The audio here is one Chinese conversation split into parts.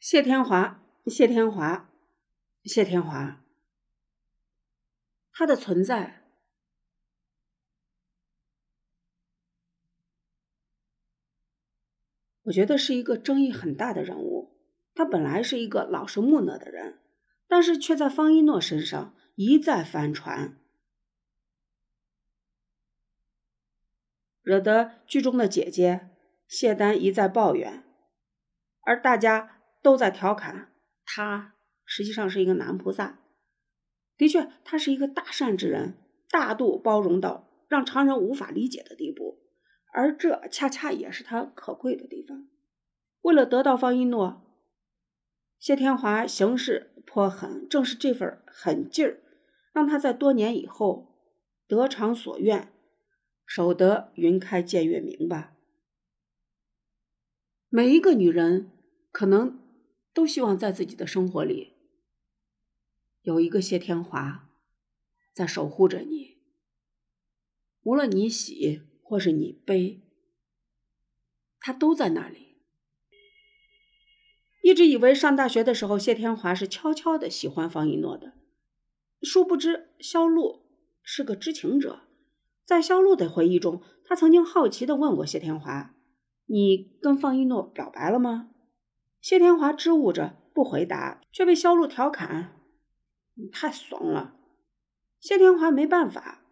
谢天华，谢天华，谢天华，他的存在，我觉得是一个争议很大的人物。他本来是一个老实木讷的人，但是却在方一诺身上一再翻船，惹得剧中的姐姐谢丹一再抱怨，而大家都在调侃他实际上是一个男菩萨。的确，他是一个大善之人，大度包容到让常人无法理解的地步，而这恰恰也是他可贵的地方。为了得到方一诺。谢天华行事颇狠，正是这份狠劲儿，让他在多年以后得偿所愿，守得云开见月明吧。每一个女人可能都希望在自己的生活里有一个谢天华在守护着你，无论你喜或是你悲，他都在那里。一直以为上大学的时候，谢天华是悄悄的喜欢方一诺的，殊不知肖路是个知情者。在肖路的回忆中，他曾经好奇的问过谢天华：“你跟方一诺表白了吗？”谢天华支吾着不回答，却被肖路调侃：“你太怂了。”谢天华没办法，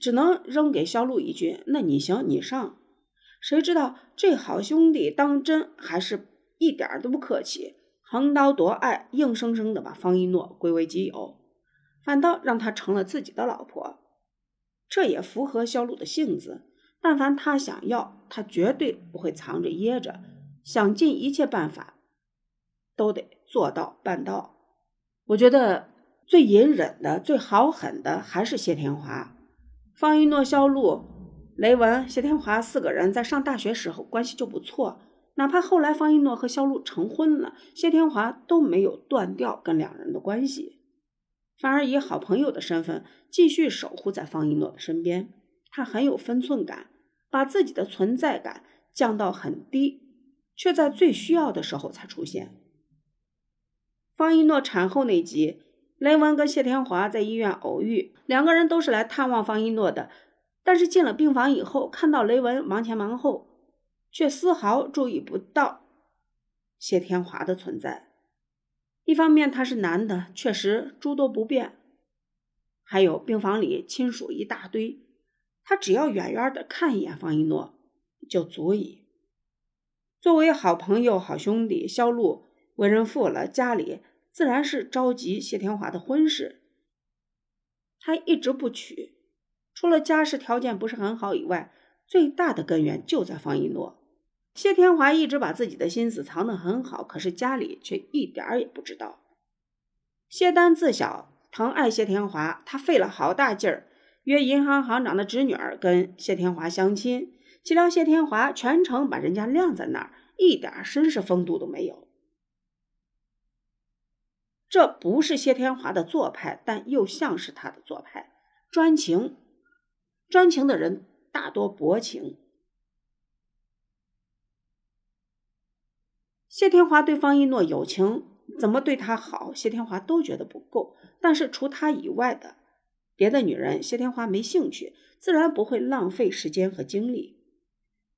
只能扔给肖路一句：“那你行，你上。”谁知道这好兄弟当真还是。一点都不客气，横刀夺爱，硬生生的把方一诺归为己有，反倒让她成了自己的老婆。这也符合肖路的性子，但凡他想要，他绝对不会藏着掖着，想尽一切办法，都得做到办到。我觉得最隐忍的、最好狠的还是谢天华。方一诺、肖路、雷文、谢天华四个人在上大学时候关系就不错。哪怕后来方一诺和肖路成婚了，谢天华都没有断掉跟两人的关系，反而以好朋友的身份继续守护在方一诺的身边。他很有分寸感，把自己的存在感降到很低，却在最需要的时候才出现。方一诺产后那集，雷文跟谢天华在医院偶遇，两个人都是来探望方一诺的，但是进了病房以后，看到雷文忙前忙后。却丝毫注意不到谢天华的存在。一方面他是男的，确实诸多不便；还有病房里亲属一大堆，他只要远远的看一眼方一诺就足以。作为好朋友、好兄弟，肖路为人父了，家里自然是着急谢天华的婚事。他一直不娶，除了家世条件不是很好以外，最大的根源就在方一诺。谢天华一直把自己的心思藏得很好，可是家里却一点儿也不知道。谢丹自小疼爱谢天华，他费了好大劲儿约银行行长的侄女儿跟谢天华相亲，岂料谢天华全程把人家晾在那儿，一点绅士风度都没有。这不是谢天华的做派，但又像是他的做派，专情。专情的人大多薄情。谢天华对方一诺有情，怎么对他好，谢天华都觉得不够。但是除他以外的别的女人，谢天华没兴趣，自然不会浪费时间和精力，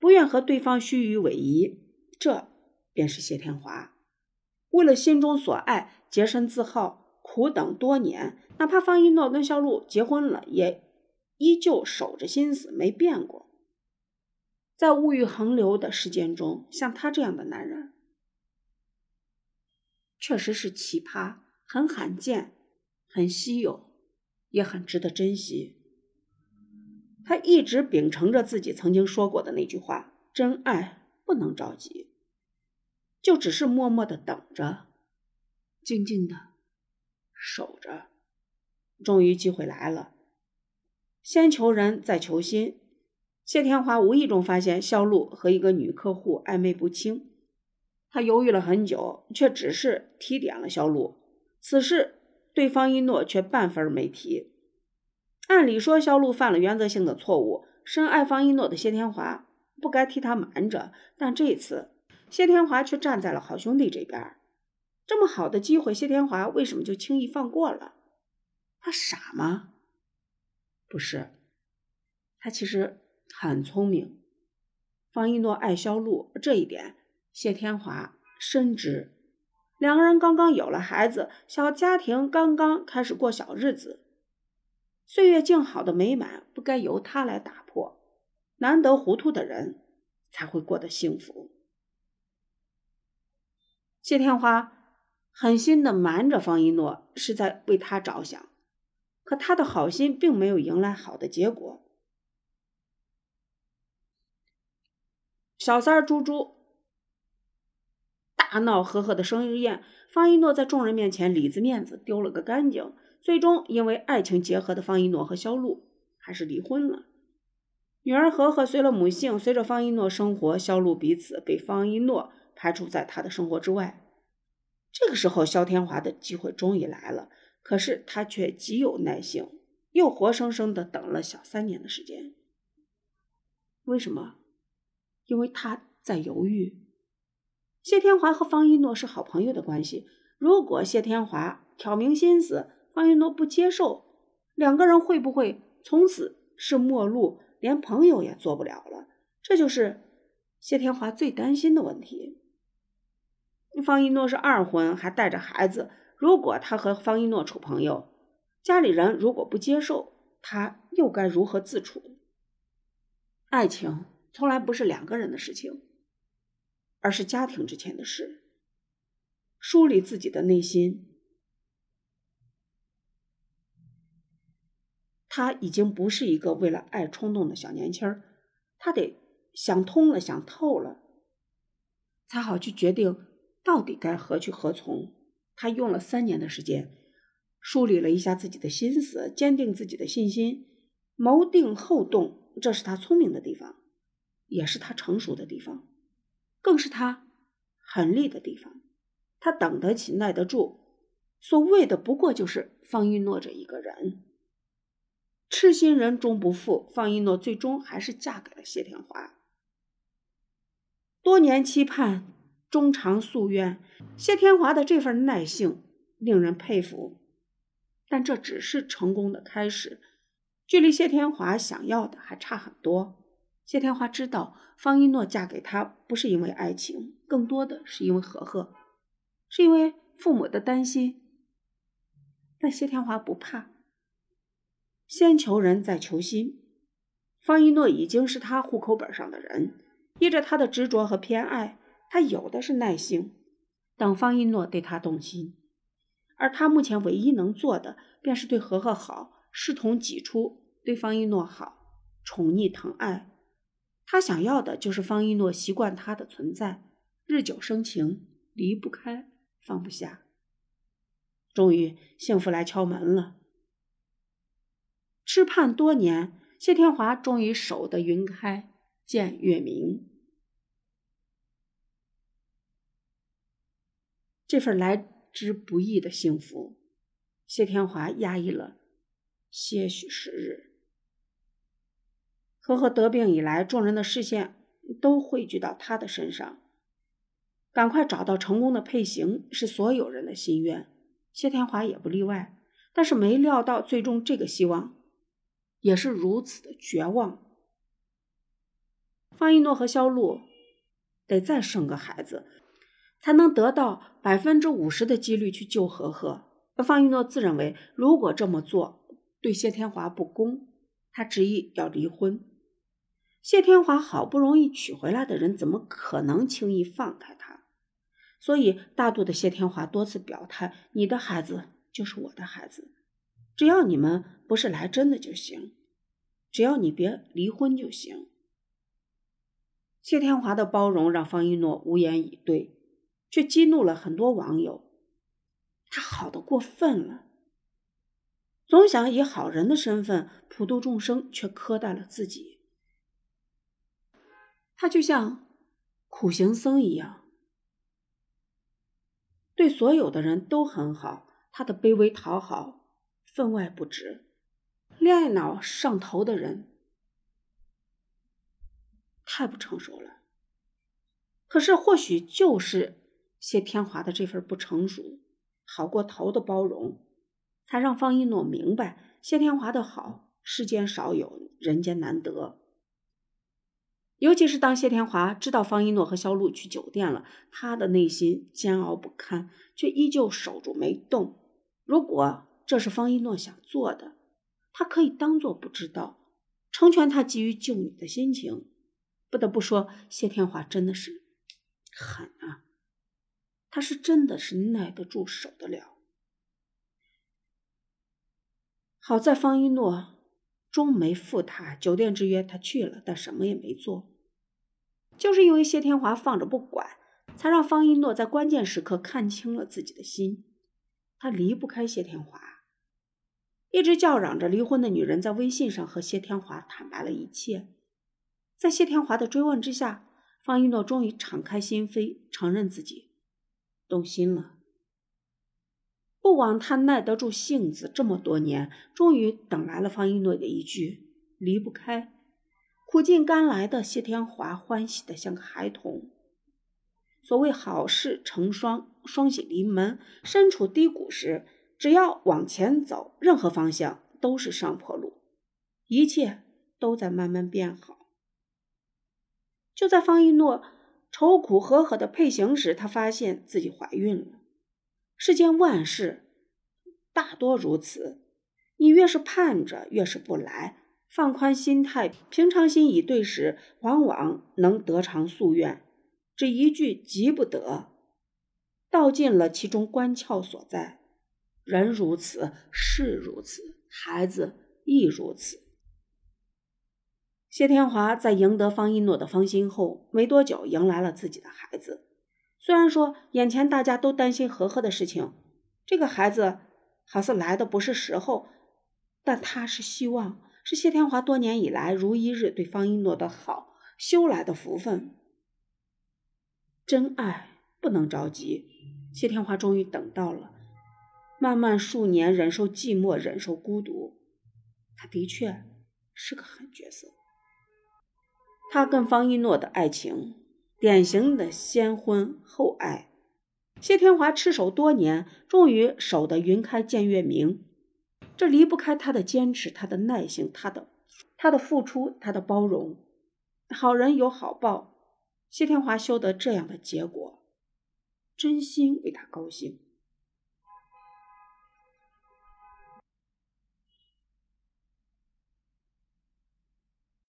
不愿和对方虚与委蛇。这便是谢天华为了心中所爱，洁身自好，苦等多年。哪怕方一诺跟肖路结婚了，也依旧守着心思，没变过。在物欲横流的世间中，像他这样的男人。确实是奇葩，很罕见，很稀有，也很值得珍惜。他一直秉承着自己曾经说过的那句话：“真爱不能着急，就只是默默的等着，静静的守着。”终于机会来了，先求人，再求心。谢天华无意中发现肖路和一个女客户暧昧不清。他犹豫了很久，却只是提点了肖路。此事对方一诺却半分没提。按理说，肖路犯了原则性的错误，深爱方一诺的谢天华不该替他瞒着。但这次，谢天华却站在了好兄弟这边。这么好的机会，谢天华为什么就轻易放过了？他傻吗？不是，他其实很聪明。方一诺爱肖路这一点，谢天华深知。两个人刚刚有了孩子，小家庭刚刚开始过小日子，岁月静好的美满不该由他来打破。难得糊涂的人才会过得幸福。谢天华狠心的瞒着方一诺，是在为他着想，可他的好心并没有迎来好的结果。小三儿猪猪大闹和和的生日宴，方一诺在众人面前里子面子丢了个干净，最终因为爱情结合的方一诺和肖路还是离婚了。女儿和和随了母姓，随着方一诺生活，肖路彼此被方一诺排除在他的生活之外。这个时候，肖天华的机会终于来了，可是他却极有耐性，又活生生的等了小三年的时间。为什么？因为他在犹豫。谢天华和方一诺是好朋友的关系，如果谢天华挑明心思，方一诺不接受，两个人会不会从此是陌路？连朋友也做不了了，这就是谢天华最担心的问题。方一诺是二婚，还带着孩子。如果他和方一诺处朋友，家里人如果不接受，他又该如何自处？爱情从来不是两个人的事情，而是家庭之间的事。梳理自己的内心。他已经不是一个为了爱冲动的小年轻儿，他得想通了、想透了，才好去决定到底该何去何从。他用了三年的时间，梳理了一下自己的心思，坚定自己的信心，谋定后动，这是他聪明的地方，也是他成熟的地方，更是他狠厉的地方。他等得起，耐得住，所谓的不过就是方一诺这一个人。痴心人终不负，方一诺最终还是嫁给了谢天华。多年期盼，终偿夙愿。谢天华的这份耐性令人佩服，但这只是成功的开始，距离谢天华想要的还差很多。谢天华知道，方一诺嫁给他不是因为爱情，更多的是因为和和，是因为父母的担心。但谢天华不怕。先求人，再求心。方一诺已经是他户口本上的人，依着他的执着和偏爱，他有的是耐性，等方一诺对他动心。而他目前唯一能做的，便是对和和好，视同己出，对方一诺好，宠溺疼爱。他想要的就是方一诺习惯他的存在，日久生情，离不开，放不下。终于，幸福来敲门了。痴盼多年，谢天华终于守得云开见月明。这份来之不易的幸福，谢天华压抑了些许时日。和和得病以来，众人的视线都汇聚到他的身上，赶快找到成功的配型是所有人的心愿，谢天华也不例外。但是没料到，最终这个希望。也是如此的绝望。方一诺和肖路得再生个孩子，才能得到百分之五十的几率去救和和。方一诺自认为，如果这么做对谢天华不公，他执意要离婚。谢天华好不容易娶回来的人，怎么可能轻易放开他？所以，大度的谢天华多次表态：“你的孩子就是我的孩子。”只要你们不是来真的就行，只要你别离婚就行。谢天华的包容让方一诺无言以对，却激怒了很多网友。他好的过分了，总想以好人的身份普度众生，却苛待了自己。他就像苦行僧一样，对所有的人都很好。他的卑微讨好。分外不值，恋爱脑上头的人太不成熟了。可是或许就是谢天华的这份不成熟，好过头的包容，才让方一诺明白谢天华的好世间少有，人间难得。尤其是当谢天华知道方一诺和肖路去酒店了，他的内心煎熬不堪，却依旧守住没动。如果这是方一诺想做的，他可以当做不知道，成全他急于救你的心情。不得不说，谢天华真的是狠啊！他是真的是耐得住，守得了。好在方一诺。终没负他酒店之约，他去了，但什么也没做。就是因为谢天华放着不管，才让方一诺在关键时刻看清了自己的心。他离不开谢天华。一直叫嚷着离婚的女人，在微信上和谢天华坦白了一切。在谢天华的追问之下，方一诺终于敞开心扉，承认自己动心了。不枉他耐得住性子这么多年，终于等来了方一诺的一句“离不开”。苦尽甘来的谢天华欢喜的像个孩童。所谓好事成双，双喜临门。身处低谷时，只要往前走，任何方向都是上坡路，一切都在慢慢变好。就在方一诺愁苦呵呵的配行时，她发现自己怀孕了。世间万事大多如此，你越是盼着，越是不来。放宽心态，平常心以对时，往往能得偿夙愿。这一句急不得，道尽了其中关窍所在。人如此，事如此，孩子亦如此。谢天华在赢得方一诺的芳心后，没多久迎来了自己的孩子。虽然说眼前大家都担心和和的事情，这个孩子好似来的不是时候，但他是希望，是谢天华多年以来如一日对方一诺的好修来的福分。真爱不能着急，谢天华终于等到了，漫漫数年忍受寂寞，忍受孤独，他的确是个狠角色。他跟方一诺的爱情。典型的先婚后爱，谢天华痴守多年，终于守得云开见月明。这离不开他的坚持，他的耐性，他的他的付出，他的包容。好人有好报，谢天华修得这样的结果，真心为他高兴。